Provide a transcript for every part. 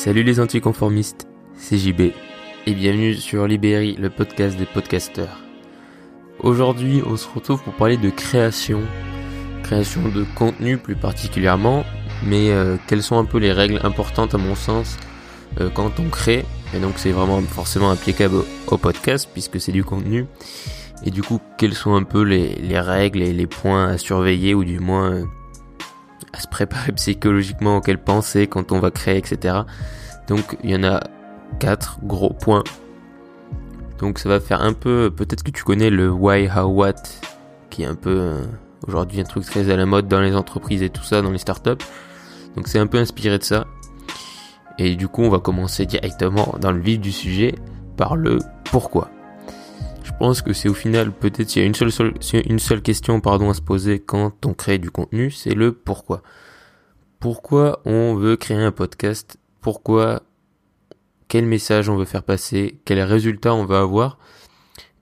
Salut les anticonformistes, c'est JB et bienvenue sur Libéry, le podcast des podcasteurs. Aujourd'hui, on se retrouve pour parler de création, création de contenu plus particulièrement, mais euh, quelles sont un peu les règles importantes à mon sens euh, quand on crée? Et donc c'est vraiment forcément applicable au, podcast puisque c'est du contenu. Et du coup, quelles sont un peu les, règles et les points à surveiller ou du moins euh, à se préparer psychologiquement auxquels penser quand on va créer, etc. Donc il y en a quatre gros points. Donc ça va faire un peu, peut-être que tu connais le why, how, what, qui est un peu euh, aujourd'hui un truc très à la mode dans les entreprises et tout ça, dans les startups. Donc c'est un peu inspiré de ça. Et du coup on va commencer directement dans le vif du sujet par le pourquoi. Je pense que c'est au final peut-être s'il y a une seule, une seule question pardon à se poser quand on crée du contenu, c'est le pourquoi. Pourquoi on veut créer un podcast? Pourquoi? Quel message on veut faire passer? Quel résultat on veut avoir?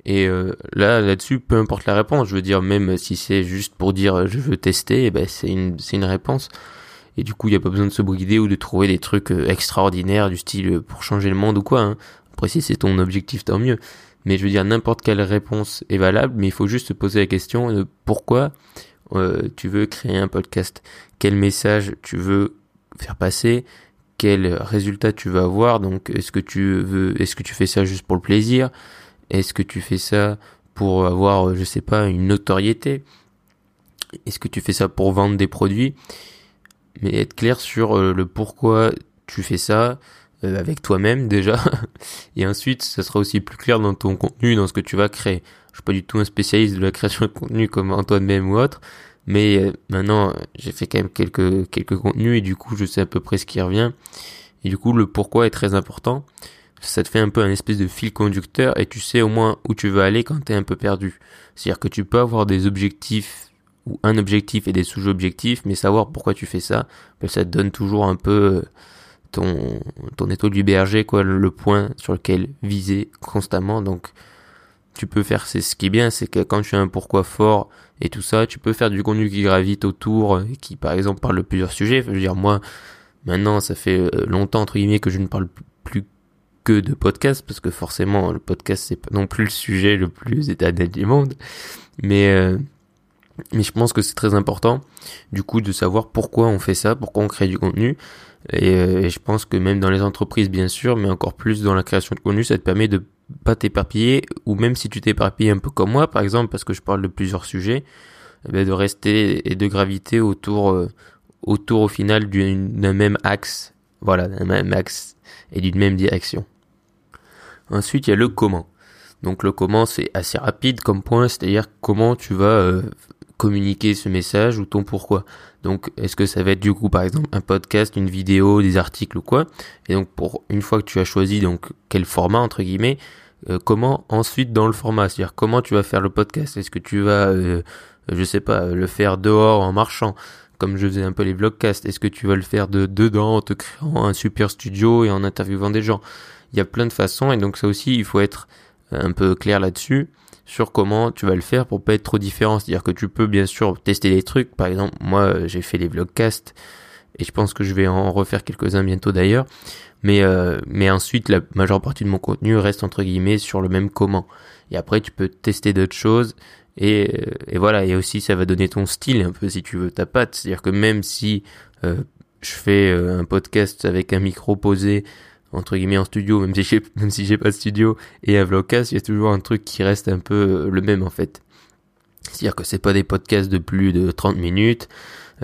Et euh, là, là-dessus, peu importe la réponse. Je veux dire, même si c'est juste pour dire je veux tester, eh ben c'est une, c'est une réponse. Et du coup, il n'y a pas besoin de se brider ou de trouver des trucs euh, extraordinaires du style euh, pour changer le monde ou quoi. Hein. Après, si c'est ton objectif, tant mieux. Mais je veux dire, n'importe quelle réponse est valable, mais il faut juste se poser la question de pourquoi euh, tu veux créer un podcast, quel message tu veux faire passer, quel résultat tu veux avoir? Donc, est-ce que tu veux, est-ce que tu fais ça juste pour le plaisir, est-ce que tu fais ça pour avoir, je sais pas, une notoriété, est-ce que tu fais ça pour vendre des produits, mais être clair sur euh, le pourquoi tu fais ça, avec toi-même déjà, et ensuite ça sera aussi plus clair dans ton contenu, dans ce que tu vas créer. Je suis pas du tout un spécialiste de la création de contenu comme Antoine même ou autre, mais euh, maintenant j'ai fait quand même quelques quelques contenus et du coup je sais à peu près ce qui revient. Et du coup le pourquoi est très important. Ça te fait un peu un espèce de fil conducteur et tu sais au moins où tu veux aller quand tu es un peu perdu. C'est-à-dire que tu peux avoir des objectifs ou un objectif et des sous-objectifs, mais savoir pourquoi tu fais ça, ben, ça te donne toujours un peu ton, ton du berger, quoi, le point sur lequel viser constamment. Donc, tu peux faire, c'est ce qui est bien, c'est que quand tu as un pourquoi fort et tout ça, tu peux faire du contenu qui gravite autour, qui par exemple parle de plusieurs sujets. Je veux dire, moi, maintenant, ça fait euh, longtemps, entre guillemets, que je ne parle plus que de podcast, parce que forcément, le podcast, c'est pas non plus le sujet le plus éternel du monde. Mais, euh, mais je pense que c'est très important, du coup, de savoir pourquoi on fait ça, pourquoi on crée du contenu. Euh, et, je pense que même dans les entreprises, bien sûr, mais encore plus dans la création de contenu, ça te permet de pas t'éparpiller, ou même si tu t'éparpilles un peu comme moi, par exemple, parce que je parle de plusieurs sujets, eh ben, de rester et de graviter autour, euh, autour au final d'un même axe, voilà, d'un même axe et d'une même direction. Ensuite, il y a le comment. Donc le comment, c'est assez rapide comme point, c'est-à-dire comment tu vas euh, communiquer ce message ou ton pourquoi. Donc, est-ce que ça va être du coup, par exemple, un podcast, une vidéo, des articles ou quoi? Et donc, pour une fois que tu as choisi donc quel format entre guillemets, euh, comment ensuite dans le format, c'est-à-dire comment tu vas faire le podcast? Est-ce que tu vas, euh, je sais pas, le faire dehors en marchant, comme je faisais un peu les vlogcasts Est-ce que tu vas le faire de dedans en te créant un super studio et en interviewant des gens? Il y a plein de façons et donc ça aussi, il faut être un peu clair là-dessus sur comment tu vas le faire pour pas être trop différent. C'est-à-dire que tu peux bien sûr tester des trucs. Par exemple, moi j'ai fait les vlogcasts et je pense que je vais en refaire quelques-uns bientôt d'ailleurs. Mais euh, mais ensuite la majeure partie de mon contenu reste entre guillemets sur le même comment. Et après tu peux tester d'autres choses et, euh, et voilà et aussi ça va donner ton style un peu si tu veux ta patte. C'est-à-dire que même si euh, je fais un podcast avec un micro posé entre guillemets en studio, même si j'ai, même si j'ai pas de studio et un vlogcast, il y a toujours un truc qui reste un peu euh, le même en fait. C'est-à-dire que c'est pas des podcasts de plus de 30 minutes.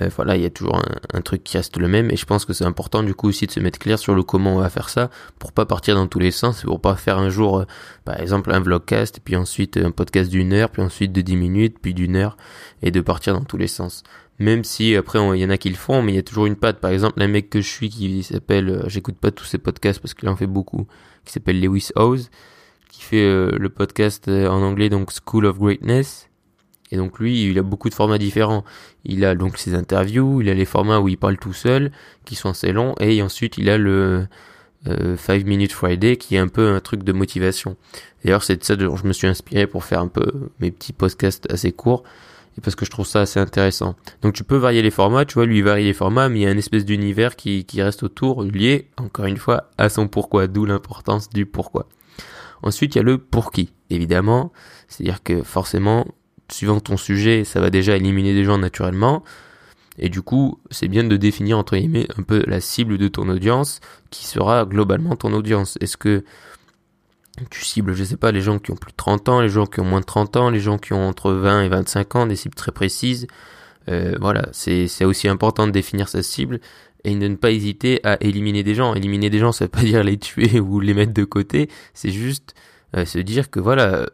Euh, voilà, il y a toujours un, truc qui reste le même et je pense que c'est important du coup aussi de se mettre clair sur le comment on va faire ça pour pas partir dans tous les sens, pour pas faire un jour euh, par exemple un vlogcast puis ensuite un podcast d'une heure, puis ensuite de 10 minutes, puis d'une heure et de partir dans tous les sens même si après il y en a qui le font, mais il y a toujours une patte. Par exemple, un mec que je suis qui s'appelle, euh, j'écoute pas tous ses podcasts parce qu'il en fait beaucoup, qui s'appelle Lewis Howes, qui fait euh, le podcast euh, en anglais donc School of Greatness. Et donc lui, il a beaucoup de formats différents. Il a donc ses interviews, il a les formats où il parle tout seul, qui sont assez longs, et ensuite il a le 5 Minute Friday, qui est un peu un truc de motivation. D'ailleurs, c'est de ça dont je me suis inspiré pour faire un peu mes petits podcasts assez courts et parce que je trouve ça assez intéressant. Donc tu peux varier les formats, tu vois, lui il varie les formats, mais il y a une espèce d'univers qui, qui reste autour, lié, encore une fois, à son pourquoi, d'où l'importance du pourquoi. Ensuite, il y a le pour qui, évidemment, c'est-à-dire que forcément, suivant ton sujet, ça va déjà éliminer des gens naturellement, et du coup, c'est bien de définir entre guillemets un peu la cible de ton audience, qui sera globalement ton audience. Est-ce que tu cibles, je sais pas, les gens qui ont plus de 30 ans, les gens qui ont moins de 30 ans, les gens qui ont entre 20 et 25 ans, des cibles très précises. Euh, voilà, c'est aussi important de définir sa cible et de ne pas hésiter à éliminer des gens. Éliminer des gens, ça veut pas dire les tuer ou les mettre de côté, c'est juste euh, se dire que voilà,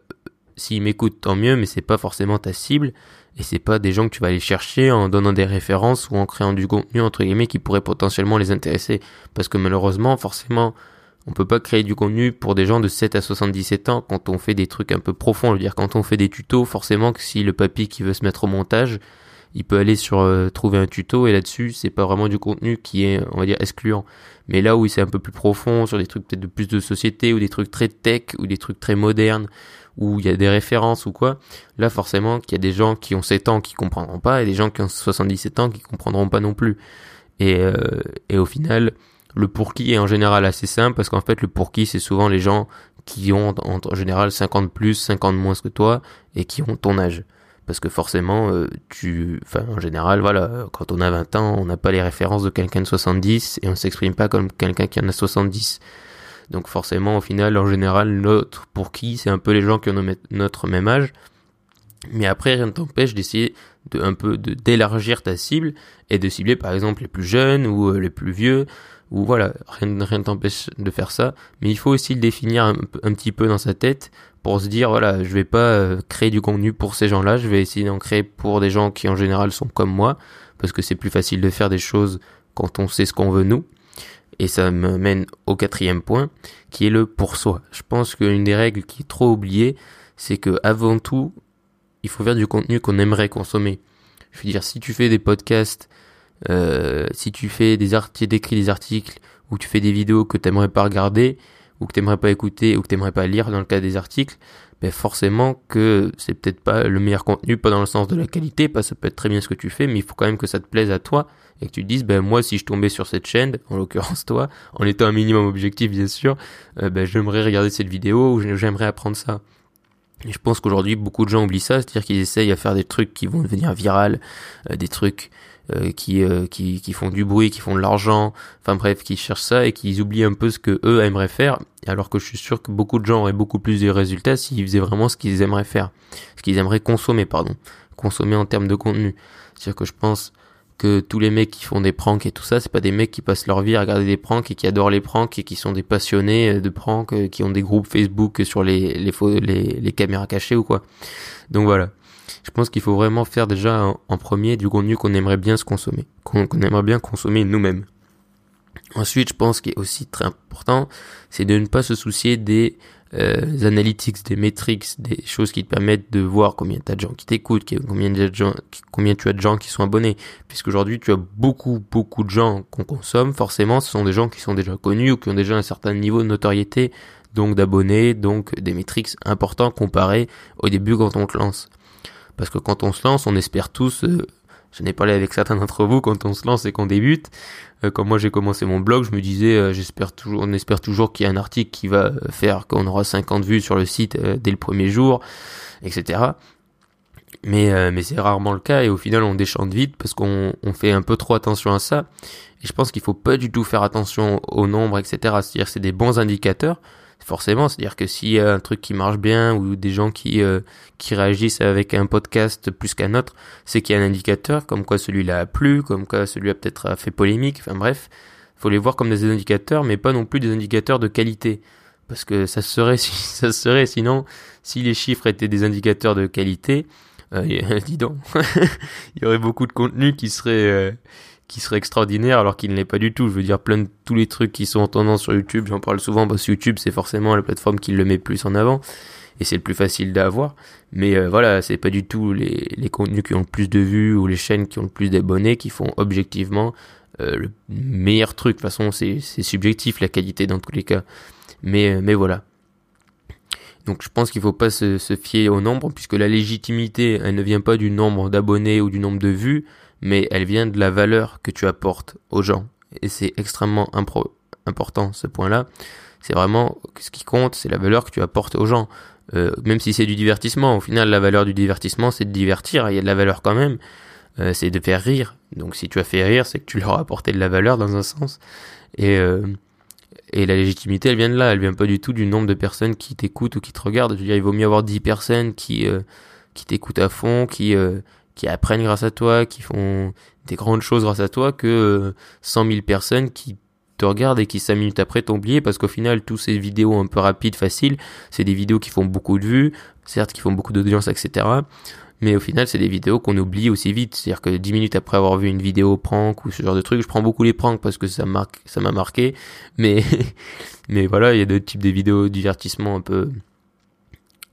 s'ils m'écoutent, tant mieux, mais c'est pas forcément ta cible et c'est pas des gens que tu vas aller chercher en donnant des références ou en créant du contenu entre guillemets qui pourrait potentiellement les intéresser parce que malheureusement, forcément, on peut pas créer du contenu pour des gens de 7 à 77 ans quand on fait des trucs un peu profonds. Je veux dire, quand on fait des tutos, forcément que si le papy qui veut se mettre au montage, il peut aller sur euh, trouver un tuto et là-dessus, c'est pas vraiment du contenu qui est, on va dire, excluant. Mais là où c'est un peu plus profond, sur des trucs peut-être de plus de société ou des trucs très tech ou des trucs très modernes où il y a des références ou quoi, là forcément qu'il y a des gens qui ont 7 ans qui comprendront pas et des gens qui ont 77 ans qui comprendront pas non plus. Et, euh, et au final, le pour qui est en général assez simple parce qu'en fait le pour qui c'est souvent les gens qui ont en, général 50 plus, 50 moins que toi et qui ont ton âge. Parce que forcément, euh, tu, en général, voilà, quand on a 20 ans, on n'a pas les références de quelqu'un de 70 et on s'exprime pas comme quelqu'un qui en a 70. Donc forcément, au final, en général, notre pour qui, c'est un peu les gens qui ont notre même âge. Mais après, rien ne t'empêche d'essayer de un peu d'élargir ta cible et de cibler par exemple les plus jeunes ou euh, les plus vieux ou voilà, rien, rien ne t'empêche de faire ça, mais il faut aussi le définir un, petit peu dans sa tête pour se dire voilà, je vais pas euh, créer du contenu pour ces gens-là, je vais essayer d'en créer pour des gens qui en général sont comme moi, parce que c'est plus facile de faire des choses quand on sait ce qu'on veut nous. Et ça me mène au quatrième point, qui est le pour soi. Je pense qu'une des règles qui est trop oubliée, c'est que avant tout, il faut faire du contenu qu'on aimerait consommer. Je veux dire, si tu fais des podcasts euh, si tu fais des articles, d'écris des articles ou tu fais des vidéos que t'aimerais pas regarder ou que t'aimerais pas écouter ou que t'aimerais pas lire dans le cas des articles, ben forcément que c'est peut-être pas le meilleur contenu, pas dans le sens de la qualité, parce que ça peut être très bien ce que tu fais, mais il faut quand même que ça te plaise à toi et que tu te dises, ben moi si je tombais sur cette chaîne, en l'occurrence toi, en étant un minimum objectif bien sûr, euh, ben j'aimerais regarder cette vidéo ou j'aimerais apprendre ça. Je pense qu'aujourd'hui beaucoup de gens oublient ça, c'est-à-dire qu'ils essayent à faire des trucs qui vont devenir viral, euh, des trucs euh, qui, euh, qui, qui font du bruit, qui font de l'argent, enfin bref, qui cherchent ça et qui oublient un peu ce que eux aimeraient faire, alors que je suis sûr que beaucoup de gens auraient beaucoup plus de résultats s'ils faisaient vraiment ce qu'ils aimeraient faire, ce qu'ils aimeraient consommer, pardon, consommer en termes de contenu. C'est-à-dire que je pense que tous les mecs qui font des pranks et tout ça, c'est pas des mecs qui passent leur vie à regarder des pranks et qui adorent les pranks et qui sont des passionnés euh, de pranks, qui ont des groupes Facebook sur les, les caméras cachées ou quoi. Donc voilà je pense qu'il faut vraiment faire déjà en, premier du contenu qu'on aimerait bien se consommer, qu'on aimerait bien consommer nous-mêmes. Ensuite, je pense qu'il est aussi très important, c'est de ne pas se soucier des euh, analytics, des metrics, des choses qui te permettent de voir combien tu as de gens qui t'écoutent, combien, combien tu as de gens qui sont abonnés. Puisqu'aujourd'hui, tu as beaucoup, beaucoup de gens qu'on consomme. Forcément, ce sont des gens qui sont déjà connus ou qui ont déjà un certain niveau de notoriété, donc d'abonnés, donc des metrics importants comparés au début quand on te lance. Parce que quand on se lance, on espère tous, euh, je n'ai parlé avec certains d'entre vous, quand on se lance et qu'on débute, euh, quand moi j'ai commencé mon blog, je me disais, euh, j'espère toujours, on espère toujours qu'il y a un article qui va faire qu'on aura 50 vues sur le site dès le premier jour, etc. Mais, mais c'est rarement le cas et au final on déchante vite parce qu'on on fait un peu trop attention à ça. Et je pense qu'il faut pas du tout faire attention au nombre, etc. C'est-à-dire c'est des bons indicateurs, forcément, c'est-à-dire que s'il y a un truc qui marche bien ou des gens qui euh, qui réagissent avec un podcast plus qu'un autre, c'est qu'il y a un indicateur comme quoi celui-là a plu, comme quoi celui-là peut-être a fait polémique, enfin bref, faut les voir comme des indicateurs mais pas non plus des indicateurs de qualité. Parce que ça serait ça serait sinon si les chiffres étaient des indicateurs de qualité, euh, dis donc, il y aurait beaucoup de contenu qui serait euh, qui serait extraordinaire alors qu'il ne l'est pas du tout. Je veux dire, plein de tous les trucs qui sont en tendance sur YouTube, j'en parle souvent parce que YouTube c'est forcément la plateforme qui le met plus en avant et c'est le plus facile d'avoir. Mais euh, voilà, c'est pas du tout les, les contenus qui ont le plus de vues ou les chaînes qui ont le plus d'abonnés qui font objectivement euh, le meilleur truc. De toute façon, c'est subjectif la qualité dans tous les cas. Mais, euh, mais voilà. Donc je pense qu'il faut pas se, se, fier au nombre, puisque la légitimité, elle ne vient pas du nombre d'abonnés ou du nombre de vues, mais elle vient de la valeur que tu apportes aux gens. Et c'est extrêmement important ce point-là. C'est vraiment ce qui compte, c'est la valeur que tu apportes aux gens. Euh, même si c'est du divertissement, au final la valeur du divertissement c'est de divertir, il y a de la valeur quand même, euh, c'est de faire rire. Donc si tu as fait rire, c'est que tu leur as apporté de la valeur dans un sens. Et, euh, et la légitimité elle vient de là, elle vient pas du tout du nombre de personnes qui t'écoutent ou qui te regardent. Je veux dire, il vaut mieux avoir 10 personnes qui, qui t'écoutent à fond, qui, qui apprennent grâce à toi, qui font des grandes choses grâce à toi, que 100 000 personnes qui te regardent et qui 5 minutes après t'ont oublié parce qu'au final, tous ces vidéos un peu rapides, faciles, c'est des vidéos qui font beaucoup de vues, certes qui font beaucoup d'audience, etc. Mais au final, c'est des vidéos qu'on oublie aussi vite. C'est-à-dire que 10 minutes après avoir vu une vidéo prank ou ce genre de truc, je prends beaucoup les pranks parce que ça marque, ça m'a marqué. Mais, mais voilà, il y a d'autres types de vidéos divertissement un peu,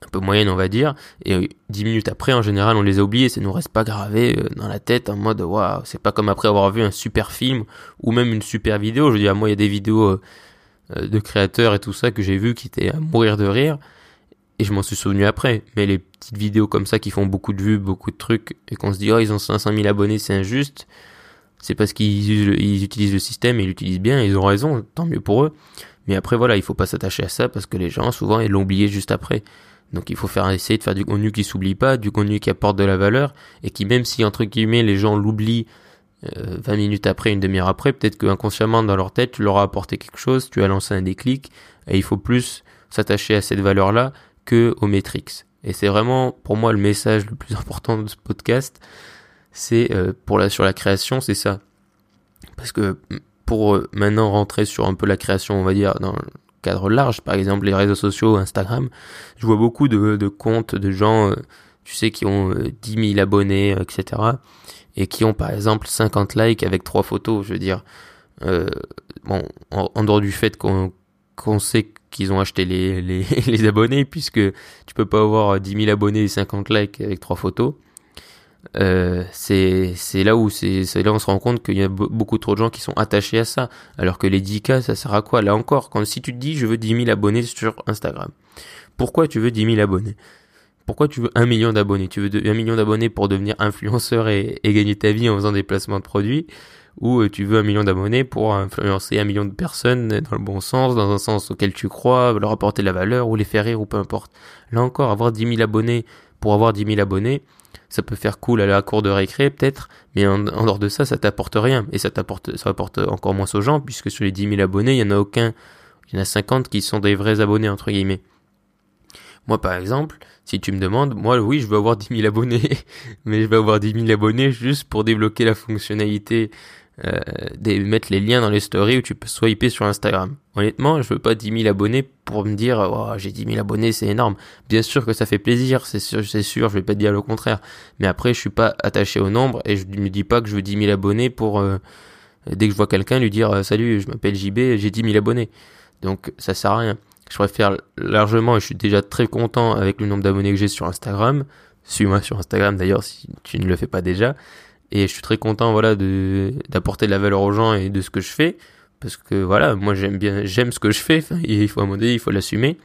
un peu moyenne on va dire. Et euh, dix minutes après en général on les a oubliés. Ça nous reste pas gravé euh, dans la tête en mode waouh c'est pas comme après avoir vu un super film ou même une super vidéo. Je veux dire moi il y a des vidéos euh, de créateurs et tout ça que j'ai vu qui étaient à mourir de rire. Et je m'en suis souvenu après. Mais les petites vidéos comme ça qui font beaucoup de vues beaucoup de trucs et qu'on se dit oh ils ont 500 000 abonnés c'est injuste. C'est parce qu'ils ils utilisent le système et ils l'utilisent bien. Ils ont raison tant mieux pour eux. Mais après voilà il faut pas s'attacher à ça parce que les gens souvent ils l'ont oublié juste après donc il faut faire essayer de faire du contenu qui s'oublie pas, du contenu qui apporte de la valeur et qui même si entre guillemets les gens l'oublient euh, 20 minutes après, une demi-heure après, peut-être que inconsciemment dans leur tête tu leur as apporté quelque chose, tu as lancé un déclic et il faut plus s'attacher à cette valeur-là que aux métriques. Et c'est vraiment pour moi le message le plus important de ce podcast, c'est euh, pour la sur la création, c'est ça. Parce que pour euh, maintenant rentrer sur un peu la création, on va dire dans cadre large, par exemple les réseaux sociaux, Instagram, je vois beaucoup de, de comptes de gens, euh, tu sais, qui ont 10 euh, 000 abonnés, euh, etc. Et qui ont par exemple 50 likes avec trois photos, je veux dire. bon, en, dehors du fait qu'on sait qu'ils ont acheté les, les, les, abonnés, puisque tu peux pas avoir 10 000 abonnés et 50 likes avec trois photos. Euh, c'est là où c'est là où on se rend compte qu'il y a beaucoup trop de gens qui sont attachés à ça. Alors que les 10K ça sert à quoi? Là encore quand si tu te dis je veux 10 000 abonnés sur Instagram pourquoi tu veux 10 000 abonnés? Pourquoi tu veux un million d'abonnés? Tu veux un million d'abonnés pour devenir influenceur et, et, gagner ta vie en faisant des placements de produits? Ou euh, tu veux un million d'abonnés pour influencer un million de personnes dans le bon sens, dans un sens auquel tu crois, leur apporter de la valeur ou les faire rire ou peu importe? Là encore, avoir 10 000 abonnés pour avoir 10 000 abonnés, ça peut faire cool à la cour de récré peut-être, mais en, dehors de ça, ça t'apporte rien. Et ça t'apporte, apporte encore moins aux gens, puisque sur les 10 000 abonnés, il y en a aucun, il y en a 50 qui sont des vrais abonnés, entre guillemets. Moi, par exemple, si tu me demandes, moi, oui, je veux avoir 10 000 abonnés, mais je veux avoir 10 000 abonnés juste pour débloquer la fonctionnalité euh, mettre les liens dans les stories où tu peux swiper sur Instagram. Honnêtement, je veux pas 10 000 abonnés pour me dire oh, j'ai 10 000 abonnés, c'est énorme. Bien sûr que ça fait plaisir, c'est sûr, c'est sûr, je vais pas te dire le contraire. Mais après, je suis pas attaché au nombre et je me dis pas que je veux 10 000 abonnés pour euh, dès que je vois quelqu'un lui dire salut, je m'appelle JB, j'ai 10 000 abonnés. Donc ça sert à rien. Je préfère largement et je suis déjà très content avec le nombre d'abonnés que j'ai sur Instagram. Suis-moi sur Instagram d'ailleurs si tu ne le fais pas déjà et je suis très content voilà de d'apporter de la valeur aux gens et de ce que je fais. Parce que voilà moi j'aime bien j'aime ce que je fais. Il faut donné il faut l'assumer.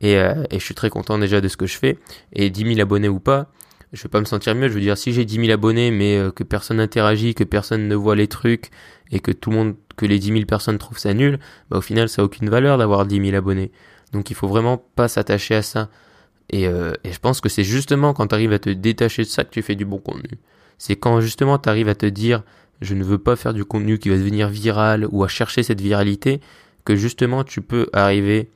Et, euh, et je suis très content déjà de ce que je fais. Et 10 000 abonnés ou pas je vais pas me sentir mieux. Je veux dire si j'ai 10 000 abonnés mais euh, que personne n'interagit que personne ne voit les trucs et que tout le monde que les 10 000 personnes trouvent ça nul bah au final ça a aucune valeur d'avoir 10 000 abonnés. Donc il faut vraiment pas s'attacher à ça. Et, euh, et je pense que c'est justement quand tu arrives à te détacher de ça que tu fais du bon contenu c'est quand justement tu arrives à te dire je ne veux pas faire du contenu qui va devenir viral ou à chercher cette viralité que justement tu peux arriver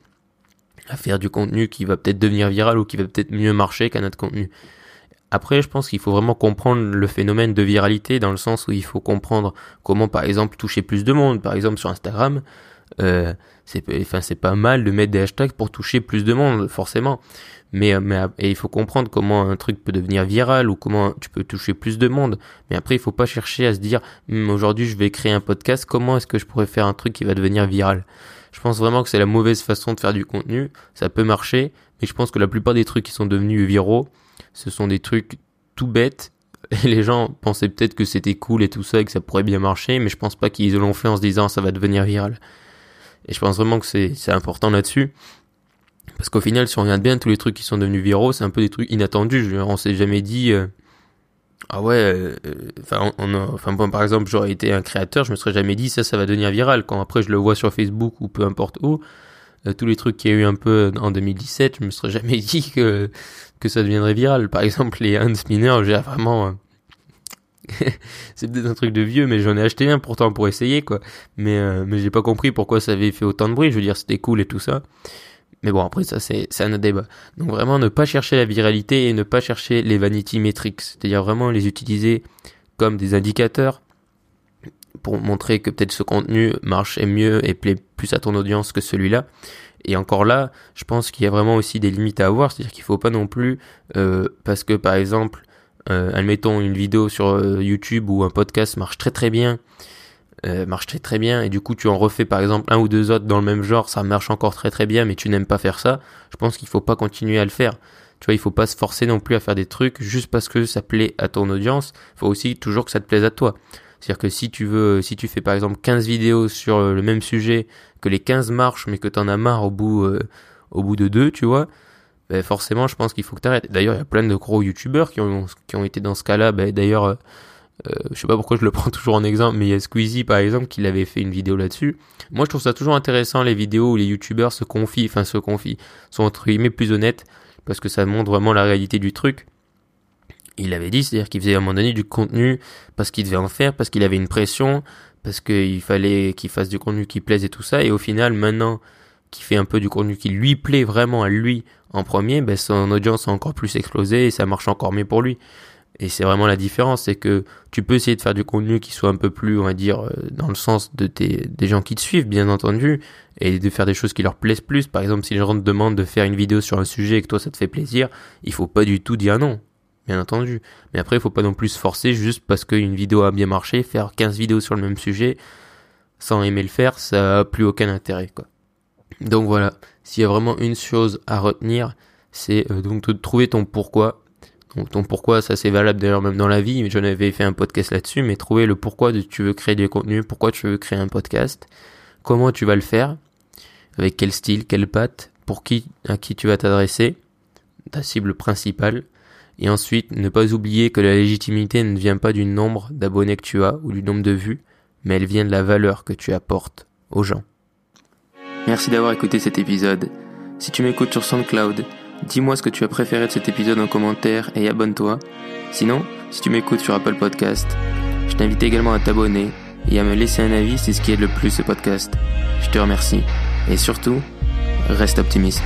à faire du contenu qui va peut-être devenir viral ou qui va peut-être mieux marcher qu'un autre contenu. Après, je pense qu'il faut vraiment comprendre le phénomène de viralité dans le sens où il faut comprendre comment, par exemple, toucher plus de monde. Par exemple, sur Instagram, euh, c'est enfin c'est pas mal de mettre des hashtags pour toucher plus de monde, forcément mais, euh, mais et il faut comprendre comment un truc peut devenir viral ou comment tu peux toucher plus de monde. Mais après, il faut pas chercher à se dire hm, aujourd'hui je vais créer un podcast, comment est-ce que je pourrais faire un truc qui va devenir viral? Je pense vraiment que c'est la mauvaise façon de faire du contenu. Ça peut marcher, mais je pense que la plupart des trucs qui sont devenus viraux, ce sont des trucs tout bêtes. Et les gens pensaient peut-être que c'était cool et tout ça et que ça pourrait bien marcher, mais je pense pas qu'ils l'ont fait en se disant ça va devenir viral. Et je pense vraiment que c'est important là-dessus Parce qu'au final, si on regarde bien tous les trucs qui sont devenus viraux, c'est un peu des trucs inattendus. on s'est jamais dit, euh, ah ouais, euh, enfin, on, enfin bon, par exemple, j'aurais été un créateur, je me serais jamais dit ça, ça va devenir viral. Quand après je le vois sur Facebook ou peu importe où, euh, tous les trucs qu'il y a eu un peu en 2017, je me serais jamais dit que que ça deviendrait viral. Par exemple, les hand spinners, j'ai vraiment c'est peut-être un truc de vieux, mais j'en ai acheté un pourtant pour essayer, quoi. Mais, euh, mais j'ai pas compris pourquoi ça avait fait autant de bruit. Je veux dire, c'était cool et tout ça. Mais bon, après, ça, c'est, c'est un débat. Donc vraiment, ne pas chercher la viralité et ne pas chercher les vanity metrics. C'est-à-dire vraiment les utiliser comme des indicateurs pour montrer que peut-être ce contenu marche mieux et plaît plus à ton audience que celui-là. Et encore là, je pense qu'il y a vraiment aussi des limites à avoir, c'est-à-dire qu'il faut pas non plus, euh, parce que par exemple, euh, admettons une vidéo sur euh, YouTube ou un podcast marche très très bien, euh, marche très très bien, et du coup tu en refais par exemple un ou deux autres dans le même genre, ça marche encore très très bien, mais tu n'aimes pas faire ça, je pense qu'il faut pas continuer à le faire. Tu vois, il faut pas se forcer non plus à faire des trucs juste parce que ça plaît à ton audience. Il faut aussi toujours que ça te plaise à toi. C'est-à-dire que si tu veux, si tu fais par exemple 15 vidéos sur le même sujet, que les 15 marchent mais que t'en as marre au bout de deux, tu vois, ben forcément, je pense qu'il faut que tu arrêtes. D'ailleurs, il y a plein de gros youtubeurs qui ont, qui ont été dans ce cas-là. Ben, D'ailleurs, euh, euh, je sais pas pourquoi je le prends toujours en exemple, mais il y a Squeezie par exemple qui avait fait une vidéo là-dessus. Moi, je trouve ça toujours intéressant les vidéos où les youtubeurs se confient, enfin se confient, sont entre guillemets plus honnêtes parce que ça montre vraiment la réalité du truc. Il avait dit, c'est-à-dire qu'il faisait à un moment donné du contenu parce qu'il devait en faire, parce qu'il avait une pression, parce qu'il fallait qu'il fasse du contenu qui plaise et tout ça. Et au final, maintenant qu'il fait un peu du contenu qui lui plaît vraiment à lui en premier, ben son audience a encore plus explosé et ça marche encore mieux pour lui. Et c'est vraiment la différence, c'est que tu peux essayer de faire du contenu qui soit un peu plus, on va dire, euh, dans le sens de tes, des gens qui te suivent, bien entendu, et de faire des choses qui leur plaisent plus. Par exemple, si les gens te demandent de faire une vidéo sur un sujet et que toi ça te fait plaisir, il faut pas du tout dire non, bien entendu. Mais après, il faut pas non plus se forcer juste parce qu'une vidéo a bien marché, faire 15 vidéos sur le même sujet, sans aimer le faire, ça a plus aucun intérêt, quoi. Donc voilà, s'il y a vraiment une chose à retenir, c'est euh, donc de trouver ton pourquoi. Donc ton pourquoi, ça c'est valable d'ailleurs même dans la vie, j'en avais fait un podcast là-dessus, mais trouver le pourquoi de tu veux créer des contenus, pourquoi tu veux créer un podcast, comment tu vas le faire, avec quel style, quelle patte, pour qui, à qui tu vas t'adresser, ta cible principale, et ensuite ne pas oublier que la légitimité ne vient pas du nombre d'abonnés que tu as ou du nombre de vues, mais elle vient de la valeur que tu apportes aux gens. Merci d'avoir écouté cet épisode. Si tu m'écoutes sur SoundCloud, dis-moi ce que tu as préféré de cet épisode en commentaire et abonne-toi. Sinon, si tu m'écoutes sur Apple Podcast, je t'invite également à t'abonner et à me laisser un avis, c'est ce qui aide le plus ce podcast. Je te remercie. Et surtout, reste optimiste.